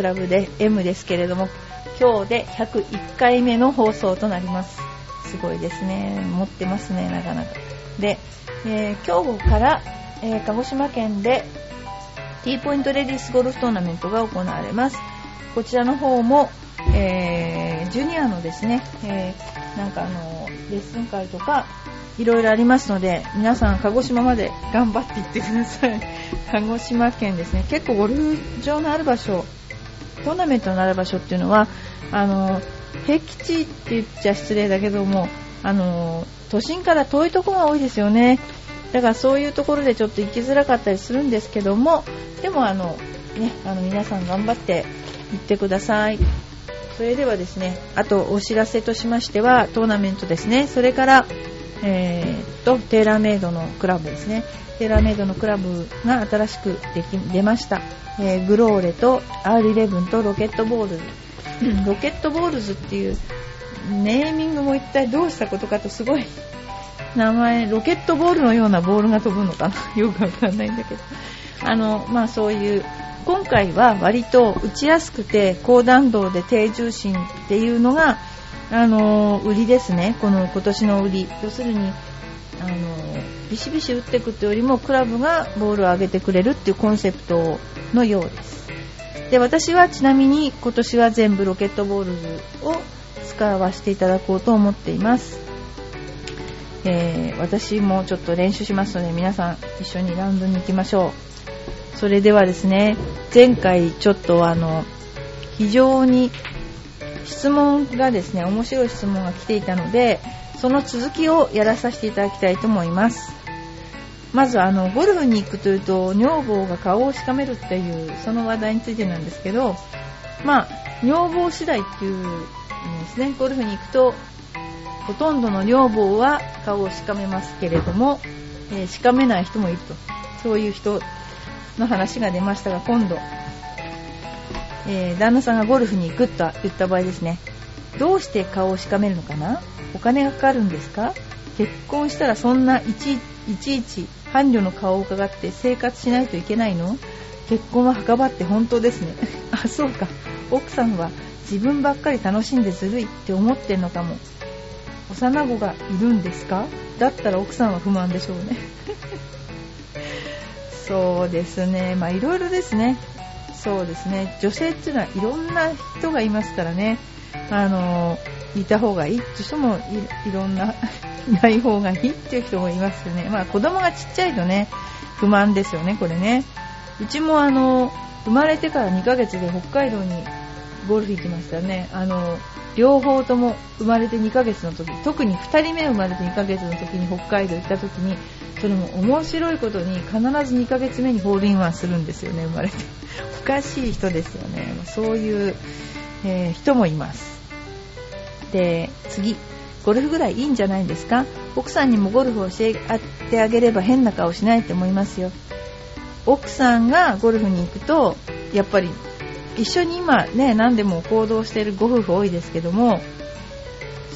クラブで M ですけれども、今日で101回目の放送となります。すごいですね。持ってますね、なかなか。で、えー、今日から、えー、鹿児島県で T ポイントレディスゴルフトーナメントが行われます。こちらの方も、えー、ジュニアのですね、えー、なんかあの、レッスン会とか、いろいろありますので、皆さん鹿児島まで頑張って行ってください。鹿児島県ですね、結構ゴルフ場のある場所、トーナメントのある場所っていうのは、あの、僻地って言っちゃ失礼だけども、あの、都心から遠いところが多いですよね。だからそういうところでちょっと行きづらかったりするんですけども、でもあの、ね、あの皆さん頑張って行ってください。それではですね、あとお知らせとしましては、トーナメントですね、それから、えー、と、テーラーメイドのクラブですね。テーラーメイドのクラブが新しくでき出ました。えー、グローレと R11 とロケットボールズ。ロケットボールズっていうネーミングも一体どうしたことかとすごい名前、ロケットボールのようなボールが飛ぶのかな？よくわかんないんだけど。あの、まあそういう今回は割と打ちやすくて高弾道で低重心っていうのが、あの売りですね、この今年の売り。要するに、あのビシビシ打っていくってよりもクラブがボールを上げてくれるっていうコンセプトのようです。で私はちなみに今年は全部ロケットボールを使わせていただこうと思っています。えー、私もちょっと練習しますので皆さん一緒にラウンドに行きましょう。それではですね、前回ちょっとあの、非常に質問がですね、面白い質問が来ていたので、その続きをやらさせていただきたいと思います。まずあの、ゴルフに行くというと、女房が顔をしかめるっていう、その話題についてなんですけど、まあ、女房次第っていうんですね、ゴルフに行くと、ほとんどの女房は顔をしかめますけれども、えー、しかめない人もいると。そういう人の話が出ましたが、今度、えー、旦那さんがゴルフに行くと言った場合ですね、どうして顔をしかめるのかな？お金がかかるんですか？結婚したらそんないちいちいち伴侶の顔を伺って生活しないといけないの？結婚は墓場って本当ですね。あ、そうか。奥さんは自分ばっかり楽しんでずるいって思ってんのかも。幼子がいるんですか？だったら奥さんは不満でしょうね。そうですね、まあいろいろですね。そうですね、女性っていうのはいろんな人がいますからね。あの、いた方がいいっていう人もいろんな、いない方がいいっていう人もいますよね。まあ子供がちっちゃいとね、不満ですよね、これね。うちもあの、生まれてから2ヶ月で北海道にゴルフ行きましたね。あの、両方とも生まれて2ヶ月の時、特に2人目生まれて2ヶ月の時に北海道行った時に、それも面白いことに必ず2ヶ月目にホールインワンするんですよね、生まれて。おかしい人ですよね。そういう、えー、人もいます。で、次。ゴルフぐらいいいんじゃないですか？奥さんにもゴルフを教えてあげれば変な顔しないと思いますよ。奥さんがゴルフに行くと、やっぱり一緒に今ね、何でも行動しているご夫婦多いですけども、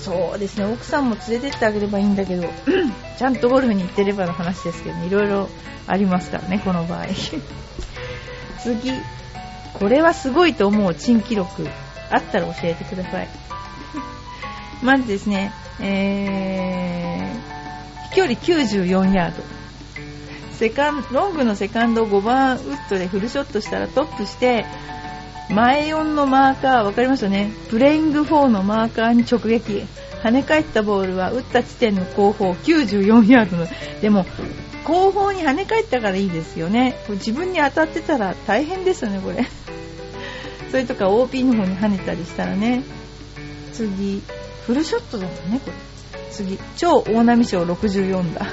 そうですね、奥さんも連れてってあげればいいんだけど、ちゃんとゴルフに行ってればの話ですけどね、いろいろありますからね、この場合。次、これはすごいと思う珍記録、あったら教えてください。まずですね、えー、飛距離94ヤード。セカンロングのセカンド5番ウッドでフルショットしたらトップして、前4のマーカー、わかりますよね？プレイング4のマーカーに直撃。跳ね返ったボールは打った地点の後方94ヤードの。でも、後方に跳ね返ったからいいですよね。これ自分に当たってたら大変ですよね、これ。それとか OP の方に跳ねたりしたらね。次、フルショットだもんね、これ。次、超大波賞64だ。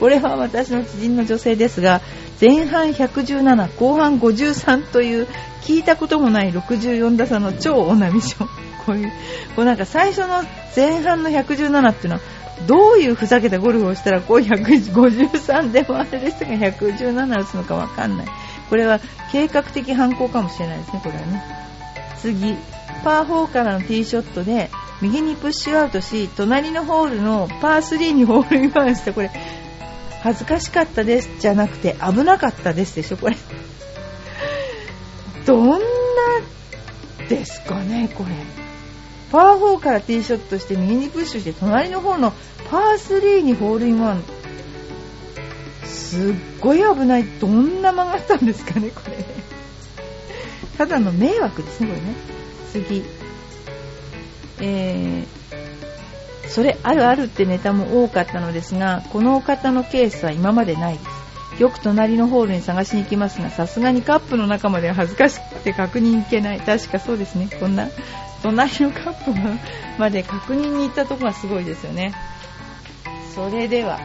これは私の知人の女性ですが、前半117、後半53という聞いたこともない64打差の超大波賞。こういう、こうなんか最初の前半の117っていうのは、どういうふざけたゴルフをしたらこう153で回れる人が117打つのかわかんない。これは計画的犯行かもしれないですね、これはね。次、パー4からのティーショットで右にプッシュアウトし、隣のホールのパー3にホールインワンして、これ、恥ずかしかったですじゃなくて危なかったですでしょ、これ。どんなですかね、これ。パー4からティーショットして右にプッシュして隣の方のパー3にホールインワン。すっごい危ない。どんな曲がったんですかね、これ。ただの迷惑ですね、これね。次。えー、それあるあるってネタも多かったのですが、このお方のケースは今までないです。よく隣のホールに探しに行きますが、さすがにカップの中までは恥ずかしくて確認行けない。確かそうですね。こんな、隣のカップまで確認に行ったとこがすごいですよね。それでは、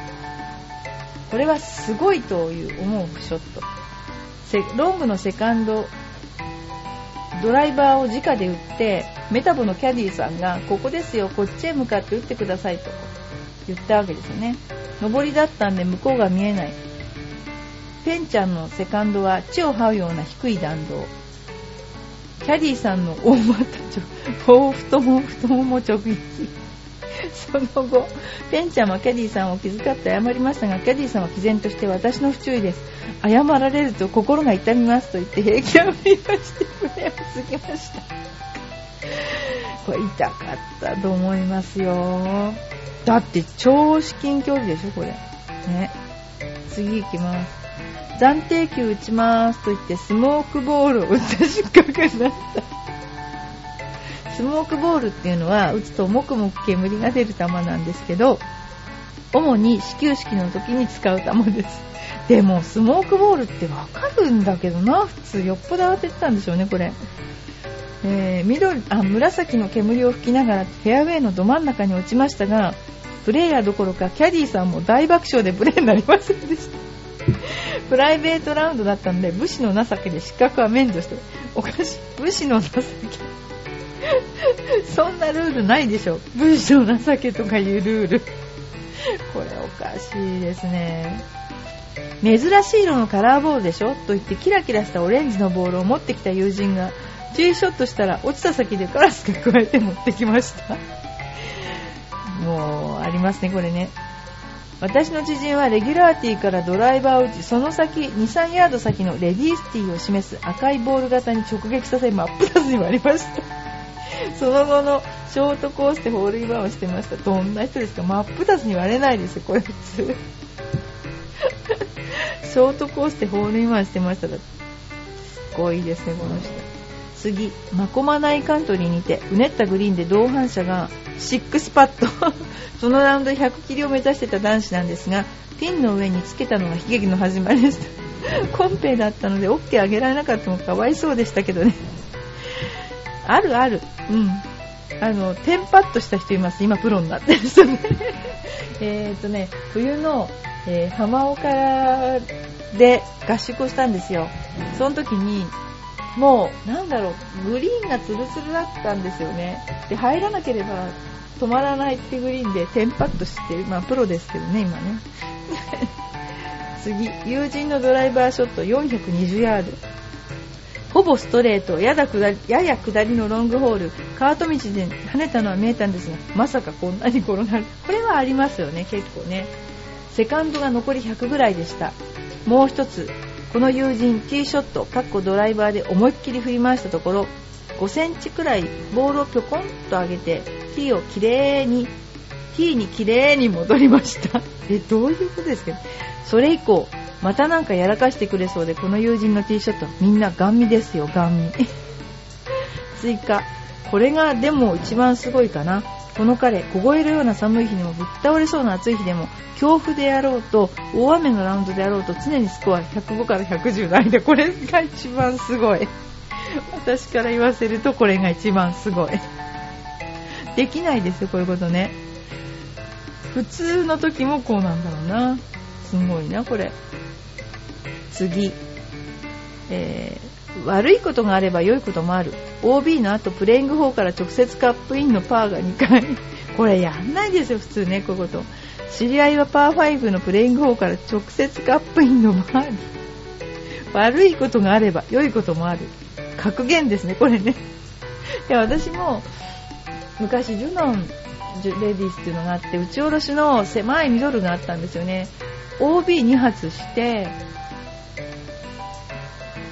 これはすごいという思うショット。ロングのセカンド、ドライバーを直で打って、メタボのキャディーさんが、ここですよ、こっちへ向かって打ってくださいと言ったわけですよね。上りだったんで向こうが見えない。ペンちゃんのセカンドは地を這うような低い弾道。キャディーさんの大股大太も太もも直撃。その後、ペンちゃんはキャディーさんを気遣って謝りましたが、キャディーさんは毅然として私の不注意です。謝られると心が痛みますと言って平気を振りまして船を過ぎました。これ痛かったと思いますよ。だって超至近距離でしょ、これ。ね。次行きます。暫定球打ちますと言ってスモークボールを打った失格になったスモークボールっていうのは打つともくもく煙が出る球なんですけど主に始球式の時に使う球ですでもスモークボールってわかるんだけどな普通よっぽど当ててたんでしょうねこれえー、緑あ紫の煙を吹きながらフェアウェイのど真ん中に落ちましたがプレーヤーどころかキャディーさんも大爆笑でプレーになりませんでした プライベートラウンドだったんで、武士の情けで失格は免除して、おかしい。武士の情け。そんなルールないでしょ。武士の情けとかいうルール。これおかしいですね。珍しい色のカラーボールでしょと言ってキラキラしたオレンジのボールを持ってきた友人がティーショットしたら落ちた先でカラスが加えて持ってきました。もう、ありますね、これね。私の知人はレギュラーティーからドライバーを打ちその先23ヤード先のレディースティーを示す赤いボール型に直撃させ真っ二つに割りました。その後のショートコースでホールインワンをしてました。どんな人ですか？真っ二つに割れないですよこれ普通ショートコースでホールインワンしてました。すごいですねこの人。次マコマナイカントリーにてうねったグリーンで同伴者がシックスパット そのラウンド100キリを目指してた男子なんですがピンの上につけたのが悲劇の始まりでした コンペだったので OK あげられなかったのかわいそうでしたけどね。あるある。うん。あのテンパッとした人います。今プロになってる人ね。えっとね冬の、えー、浜岡で合宿をしたんですよ。その時にもう、なんだろう、グリーンがツルツルだったんですよね。で、入らなければ止まらないってグリーンでテンパッとして、まあプロですけどね、今ね。次、友人のドライバーショット420ヤード。ほぼストレート、やや下りやや下りのロングホール、カート道で跳ねたのは見えたんですが、まさかこんなに転がる。これはありますよね、結構ね。セカンドが残り100ぐらいでした。もう一つ、この友人、ティーショット、かっこドライバーで思いっきり振り回したところ、5センチくらいボールをぴょこんと上げて、ティーをきれいに、ティーにきれいに戻りました。え、どういうことですか？それ以降、またなんかやらかしてくれそうで、この友人のティーショット、みんなガン見ですよ、ガン見。追加。これがでも一番すごいかな。この彼、凍えるような寒い日でもぶっ倒れそうな暑い日でも強風であろうと大雨のラウンドであろうと常にスコア105から110の間。これが一番すごい。私から言わせるとこれが一番すごい。できないですよこういうことね。普通の時もこうなんだろうな。すごいなこれ。次。えー悪いことがあれば良いこともある。OB の後プレイング4から直接カップインのパーが2回。これやんないですよ普通ねこういうこと。知り合いはパー5のプレイング4から直接カップインのバーに。悪いことがあれば良いこともある。格言ですねこれね。いや私も昔ジュノンレディスっていうのがあって打ち下ろしの狭いミドルがあったんですよね。OB2 発して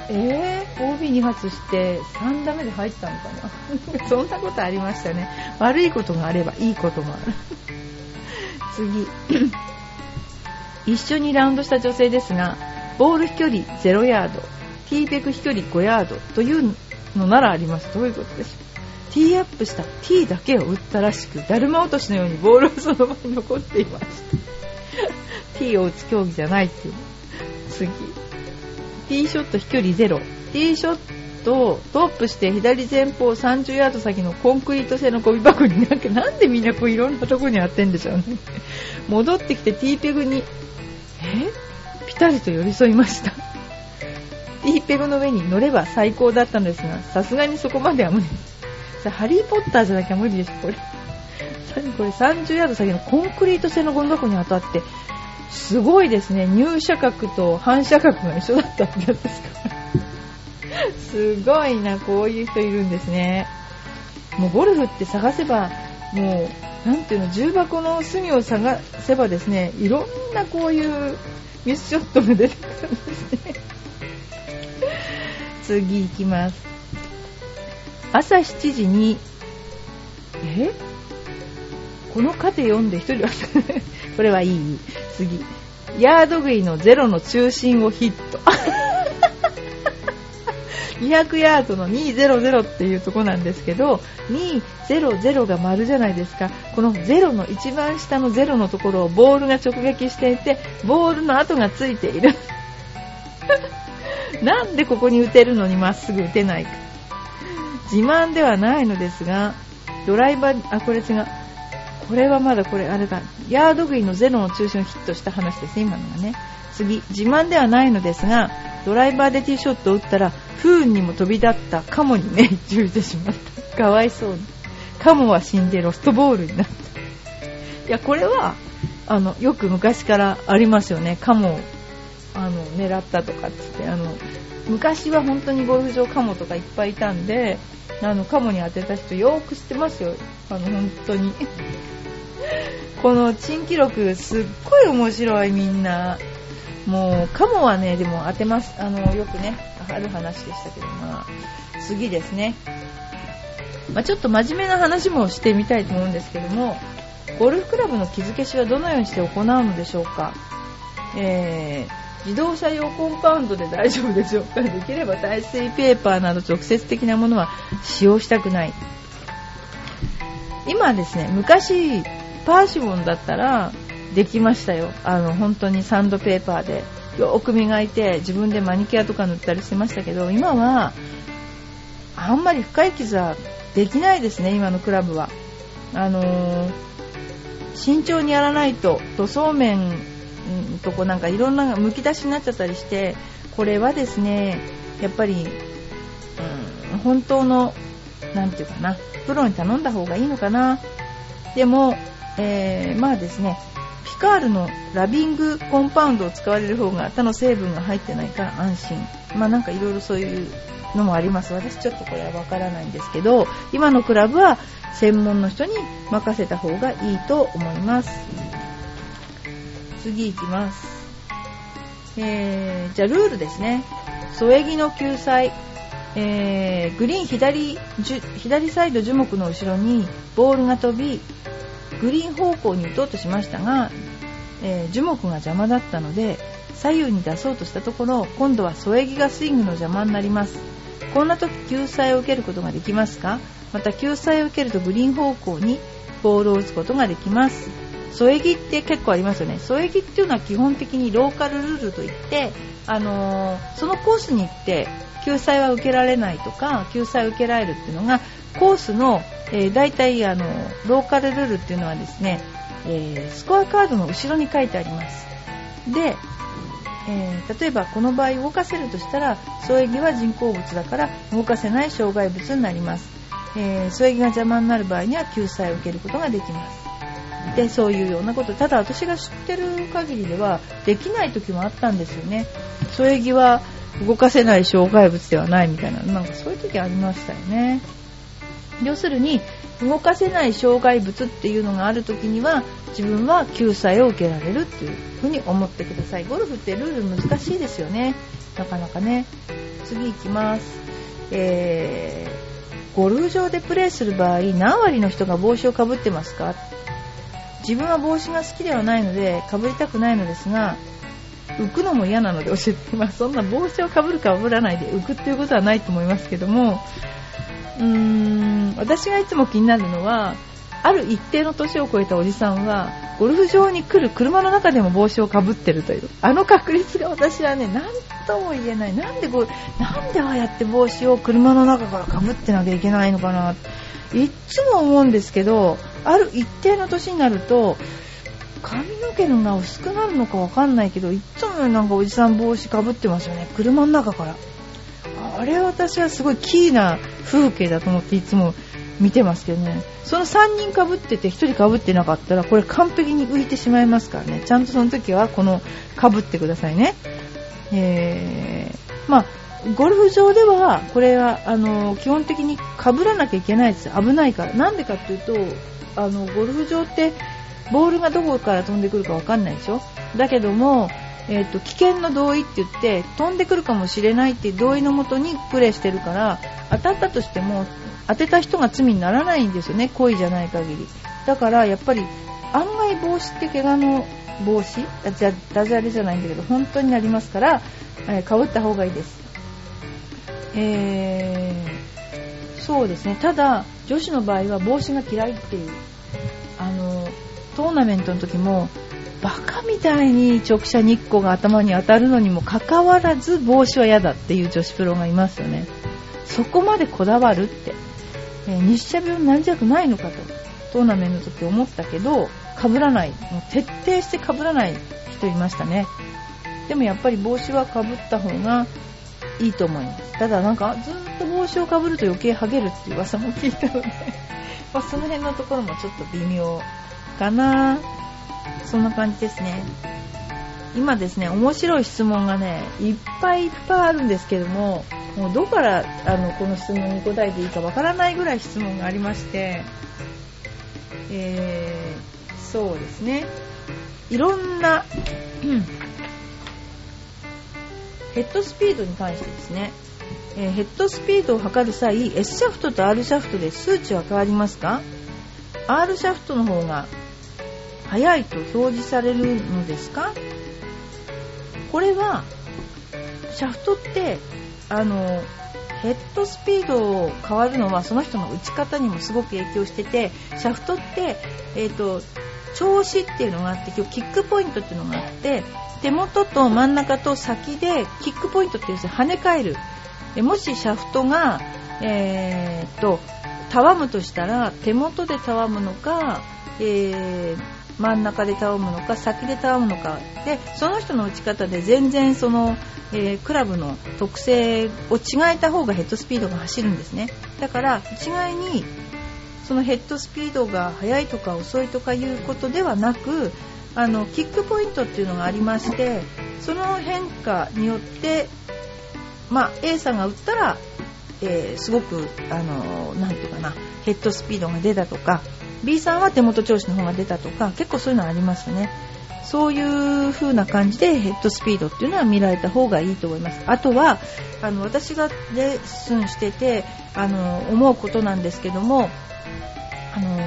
えー、OB2 発して3打目で入ったのかな？そんなことありましたね。悪いことがあればいいこともある。次。一緒にラウンドした女性ですがボール飛距離0ヤードティーペク飛距離5ヤードというのならあります。どういうことでしょう？ティーアップした T だけを打ったらしくだるま落としのようにボールはその場に残っていました T を打つ競技じゃないっていう。次。ティーショット飛距離0ティーショットをトップして左前方30ヤード先のコンクリート製のゴミ箱になんかなんでみんなこういろんなとこにやってんでしょうね。戻ってきてティーペグにえ？ピタリと寄り添いました。ティーペグの上に乗れば最高だったのですがさすがにそこまでは無理。ですハリー・ポッターじゃなきゃ無理でしょこれ。これ30ヤード先のコンクリート製のゴミ箱に当たってすごいですね。入射角と反射角が一緒だったんですか。すごいなこういう人いるんですね。もうゴルフって探せばもうなんていうの重箱の隅を探せばですねいろんなこういうミスショットが出てくるんですね。次行きます。朝7時にえ？このカテ読んで1人はこれはいい。次。ヤード食いのゼロの中心をヒット。200ヤードの200っていうとこなんですけど200が丸じゃないですか。この0の一番下の0のところをボールが直撃していてボールの跡がついている。なんでここに打てるのにまっすぐ打てないか。自慢ではないのですがドライバーあこれ違うこれはまだこれあれだ。ヤード食いのゼロの中心をヒットした話です。ね今のがね。次。自慢ではないのですがドライバーでティーショットを打ったら不運にも飛び立ったカモに 命中してしまった。かわいそうに。カモは死んでロストボールになった。いやこれはあのよく昔からありますよね。カモあの狙ったとかっつって。あの昔は本当にゴルフ場カモとかいっぱいいたんであのカモに当てた人よく知ってますよ。あの本当にこの珍記録すっごい面白いみんな。もうカモはねでも当てます。あのよくねある話でしたけどまあ次ですね、まあ、ちょっと真面目な話もしてみたいと思うんですけどもゴルフクラブの傷消しはどのようにして行うのでしょうか、えー、自動車用コンパウンドで大丈夫でしょうか。できれば耐水ペーパーなど直接的なものは使用したくない。今ですね昔パーシモンだったらできましたよ。あの本当にサンドペーパーで。よく磨いて自分でマニキュアとか塗ったりしてましたけど今はあんまり深い傷はできないですね今のクラブは。あのー、慎重にやらないと塗装面とこなんかいろんなむき出しになっちゃったりしてこれはですねやっぱり、うん、本当の何て言うかなプロに頼んだ方がいいのかな。でもえー、まあですねピカールのラビングコンパウンドを使われる方が他の成分が入ってないから安心。まあなんかいろいろそういうのもあります。私ちょっとこれはわからないんですけど今のクラブは専門の人に任せた方がいいと思います。次いきます。えー、じゃあルールですね。添え木の救済。えー、グリーン左左サイド樹木の後ろにボールが飛びグリーン方向に打とうとしましたが、えー、樹木が邪魔だったので左右に出そうとしたところ今度は添え木がスイングの邪魔になります。こんな時救済を受けることができますか？また救済を受けるとグリーン方向にボールを打つことができます。添え木って結構ありますよね。添え木っていうのは基本的にローカルルールといって、あのー、そのコースに行って救済は受けられないとか救済を受けられるっていうのがコースのえー、大体あのローカルルールっていうのはですね、えー、スコアカードの後ろに書いてあります。で、えー、例えばこの場合動かせるとしたら添え木は人工物だから動かせない障害物になります、え添え木が邪魔になる場合には救済を受けることができます。でそういうようなこと。ただ私が知ってる限りではできない時もあったんですよね。添え木は動かせない障害物ではないみたいななんかそういう時ありましたよね。要するに動かせない障害物っていうのがある時には自分は救済を受けられるっていうふうに思ってください。ゴルフってルール難しいですよね。なかなかね。次行きます。えー、ゴルフ場でプレーする場合何割の人が帽子をかぶってますか？自分は帽子が好きではないのでかぶりたくないのですが浮くのも嫌なので教えて、まあ、そんな帽子をかぶるかぶらないで浮くっていうことはないと思いますけどもうーん私がいつも気になるのはある一定の年を超えたおじさんはゴルフ場に来る車の中でも帽子をかぶってるという。あの確率が私はね何とも言えない。なんでこうなんでああやって帽子を車の中からかぶってなきゃいけないのかな。いっつも思うんですけどある一定の年になると髪の毛のが薄くなるのかわかんないけどいっつもなんかおじさん帽子かぶってますよね。車の中から。あれ私はすごいキーな風景だと思っていつも見てますけどね。その3人かぶってて1人かぶってなかったらこれ完璧に浮いてしまいますからね。ちゃんとその時はこのかぶってくださいね。えー、まあゴルフ場ではこれはあの基本的にかぶらなきゃいけないです。危ないから。なんでかっていうとあのゴルフ場ってボールがどこから飛んでくるかわかんないでしょ？だけどもえーと、危険の同意って言って飛んでくるかもしれないっていう同意のもとにプレーしてるから当たったとしても当てた人が罪にならないんですよね故意じゃない限り。だからやっぱり案外防止って怪我の防止じゃダジャレじゃないんだけど本当になりますから、えー、かぶった方がいいです。えー、そうですね。ただ女子の場合は帽子が嫌いっていうあのトーナメントの時もバカみたいに直射日光が頭に当たるのにもかかわらず帽子は嫌だっていう女子プロがいますよね。そこまでこだわるって、えー、日射病なんじゃないのかとトーナメントの時思ったけど被らない。もう徹底して被らない人いましたね。でもやっぱり帽子はかぶった方がいいと思います。ただなんかずっと帽子をかぶると余計ハゲるっていう噂も聞いたので まその辺のところもちょっと微妙かな。そんな感じですね。今ですね面白い質問がねいっぱいいっぱいあるんですけどももうどこからあのこの質問に答えていいかわからないぐらい質問がありましてえー、そうですね。いろんな、ヘッドスピードに関してですね、えー、ヘッドスピードを測る際 S シャフトと R シャフトで数値は変わりますか？R シャフトの方が速いと表示されるのですか？これはシャフトってあのヘッドスピードを変わるのはその人の打ち方にもすごく影響しててシャフトって、えーと、調子っていうのがあって今日キックポイントっていうのがあって手元と真ん中と先でキックポイントっていう跳ね返る。もしシャフトが、えーと、たわむとしたら手元でたわむのか、えー真ん中でたわむのか先でたわむのか。でその人の打ち方で全然その、えー、クラブの特性を違えた方がヘッドスピードが走るんですね。だから一概にそのヘッドスピードが速いとか遅いとかいうことではなくあのキックポイントっていうのがありましてその変化によって、まあ、A さんが打ったら、えー、すごくあのなていうかなヘッドスピードが出たとか B さんは手元調子の方が出たとか結構そういうのありますね。そういう風な感じでヘッドスピードっていうのは見られた方がいいと思います。あとはあの私がレッスンしててあの思うことなんですけどもあの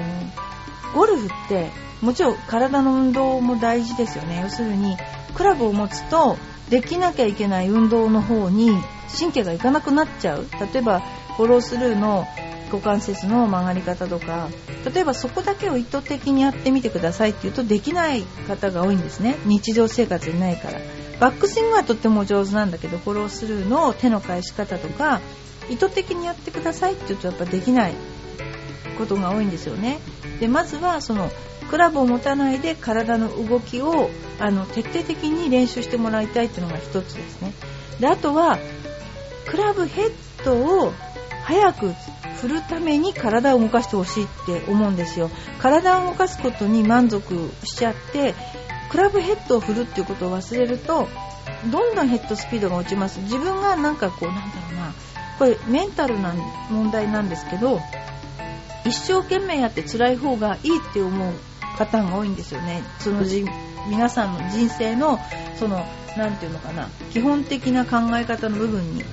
ゴルフってもちろん体の運動も大事ですよね。要するにクラブを持つとできなきゃいけない運動の方に神経がいかなくなっちゃう。例えばフォロースルーの股関節の曲がり方とか例えばそこだけを意図的にやってみてくださいって言うとできない方が多いんですね。日常生活にないから。バックスイングはとっても上手なんだけどフォロースルーの手の返し方とか意図的にやってくださいって言うとやっぱできないことが多いんですよね。でまずはそのクラブを持たないで体の動きをあの徹底的に練習してもらいたいっていうのが一つですね。であとはクラブヘッドを早く振るために体を動かしてほしいって思うんですよ。体を動かすことに満足しちゃってクラブヘッドを振るっていうことを忘れるとどんどんヘッドスピードが落ちます。自分がなんかこうなんだろうな。これメンタルな問題なんですけど一生懸命やって辛い方がいいって思うパターンが多いんですよね。そのじ皆さんの人生のその何て言うのかな。基本的な考え方の部分に。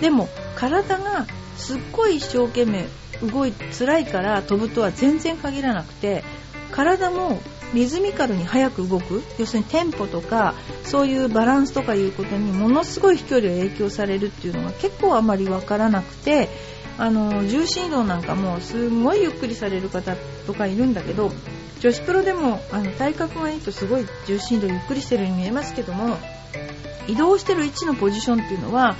でも体がすっごい一生懸命動い辛いから飛ぶとは全然限らなくて体もリズミカルに速く動く。要するにテンポとかそういうバランスとかいうことにものすごい飛距離を影響されるっていうのが結構あまり分からなくてあの重心移動なんかもすごいゆっくりされる方とかいるんだけど女子プロでもあの体格がいいとすごい重心移動ゆっくりしてるように見えますけども移動してる位置のポジションっていうのは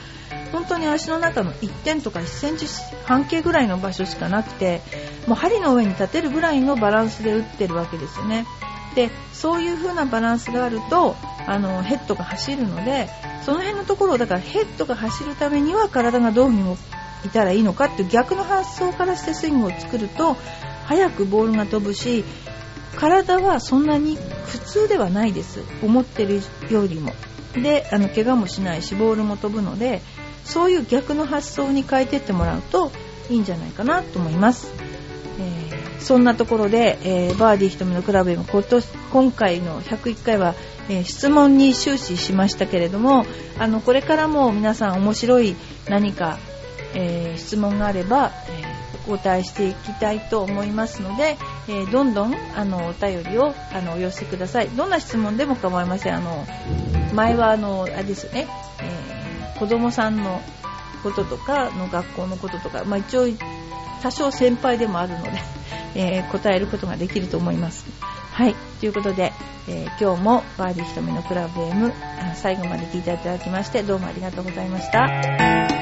本当に足の中の1点とか1センチ半径ぐらいの場所しかなくてもう針の上に立てるぐらいのバランスで打ってるわけですよね。でそういう風なバランスがあるとあのヘッドが走るのでその辺のところだからヘッドが走るためには体がどういう風にいたらいいのかっていう逆の発想からしてスイングを作ると早くボールが飛ぶし体はそんなに普通ではないです思ってるよりもであの怪我もしないしボールも飛ぶのでそういう逆の発想に変えてってもらうといいんじゃないかなと思います、えー、そんなところで、えー、バーディー瞳のクラブへも今回の101回は、えー、質問に終始しましたけれどもあのこれからも皆さん面白い何かえ、質問があれば、え、お答えしていきたいと思いますので、え、どんどんあのお便りをあのお寄せください。どんな質問でも構いません。あの前はあのあれですよね、え、子供さんのこととかの学校のこととか、まあ、一応多少先輩でもあるので、え、答えることができると思います。はい。ということで、えー、今日もバーディー瞳のクラブ M 最後まで聞いていただきましてどうもありがとうございました。